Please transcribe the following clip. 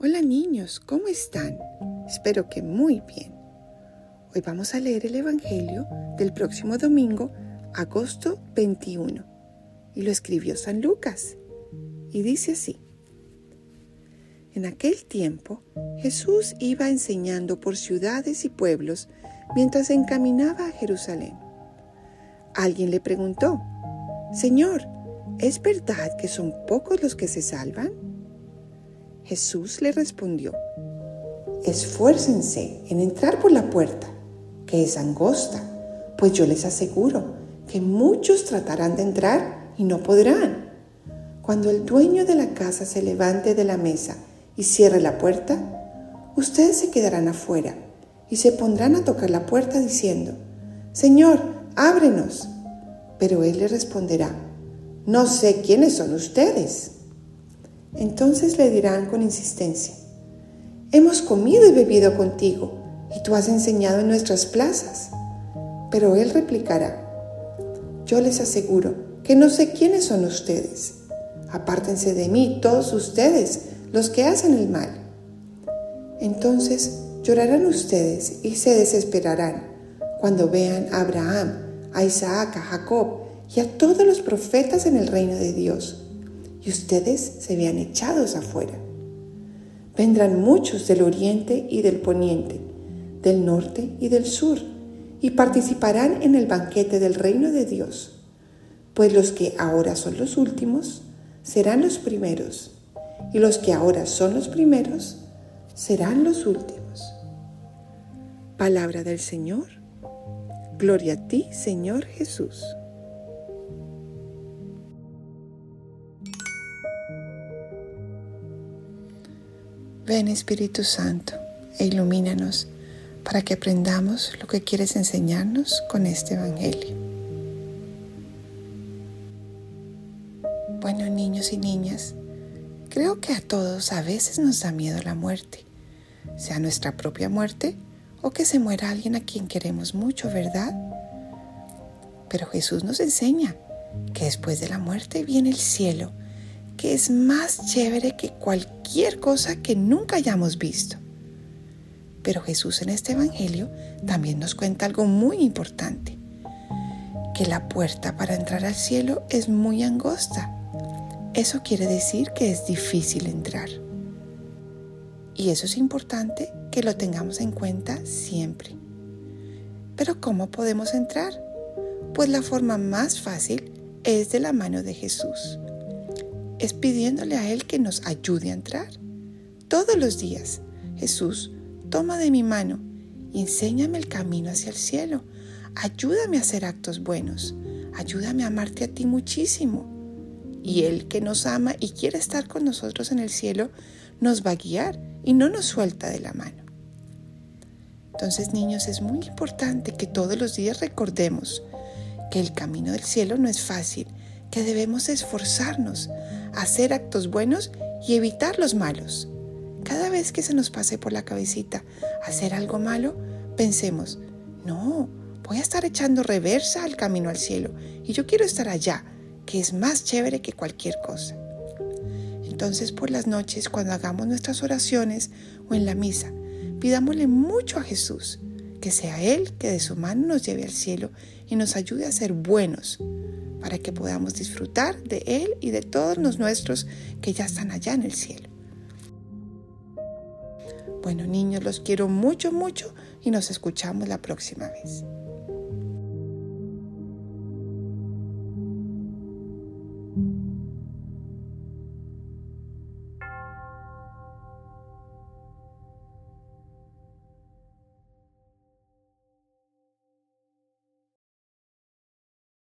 Hola niños, ¿cómo están? Espero que muy bien. Hoy vamos a leer el Evangelio del próximo domingo, agosto 21, y lo escribió San Lucas. Y dice así. En aquel tiempo Jesús iba enseñando por ciudades y pueblos mientras encaminaba a Jerusalén. Alguien le preguntó, Señor, ¿es verdad que son pocos los que se salvan? Jesús le respondió, Esfuércense en entrar por la puerta, que es angosta, pues yo les aseguro que muchos tratarán de entrar y no podrán. Cuando el dueño de la casa se levante de la mesa y cierre la puerta, ustedes se quedarán afuera y se pondrán a tocar la puerta diciendo, Señor, ábrenos. Pero él le responderá, no sé quiénes son ustedes. Entonces le dirán con insistencia, hemos comido y bebido contigo, y tú has enseñado en nuestras plazas. Pero él replicará, yo les aseguro que no sé quiénes son ustedes. Apártense de mí todos ustedes, los que hacen el mal. Entonces llorarán ustedes y se desesperarán cuando vean a Abraham, a Isaac, a Jacob y a todos los profetas en el reino de Dios y ustedes se vean echados afuera. Vendrán muchos del oriente y del poniente, del norte y del sur, y participarán en el banquete del reino de Dios, pues los que ahora son los últimos serán los primeros, y los que ahora son los primeros serán los últimos. Palabra del Señor. Gloria a ti, Señor Jesús. Ven Espíritu Santo e ilumínanos para que aprendamos lo que quieres enseñarnos con este Evangelio. Bueno, niños y niñas, creo que a todos a veces nos da miedo la muerte, sea nuestra propia muerte o que se muera alguien a quien queremos mucho, ¿verdad? Pero Jesús nos enseña que después de la muerte viene el cielo que es más chévere que cualquier cosa que nunca hayamos visto. Pero Jesús en este Evangelio también nos cuenta algo muy importante, que la puerta para entrar al cielo es muy angosta. Eso quiere decir que es difícil entrar. Y eso es importante que lo tengamos en cuenta siempre. Pero ¿cómo podemos entrar? Pues la forma más fácil es de la mano de Jesús es pidiéndole a Él que nos ayude a entrar. Todos los días, Jesús, toma de mi mano y enséñame el camino hacia el cielo. Ayúdame a hacer actos buenos. Ayúdame a amarte a ti muchísimo. Y Él que nos ama y quiere estar con nosotros en el cielo, nos va a guiar y no nos suelta de la mano. Entonces, niños, es muy importante que todos los días recordemos que el camino del cielo no es fácil, que debemos esforzarnos hacer actos buenos y evitar los malos. Cada vez que se nos pase por la cabecita hacer algo malo, pensemos, no, voy a estar echando reversa al camino al cielo y yo quiero estar allá, que es más chévere que cualquier cosa. Entonces por las noches, cuando hagamos nuestras oraciones o en la misa, pidámosle mucho a Jesús, que sea Él que de su mano nos lleve al cielo y nos ayude a ser buenos, para que podamos disfrutar de Él y de todos los nuestros que ya están allá en el cielo. Bueno niños, los quiero mucho, mucho y nos escuchamos la próxima vez.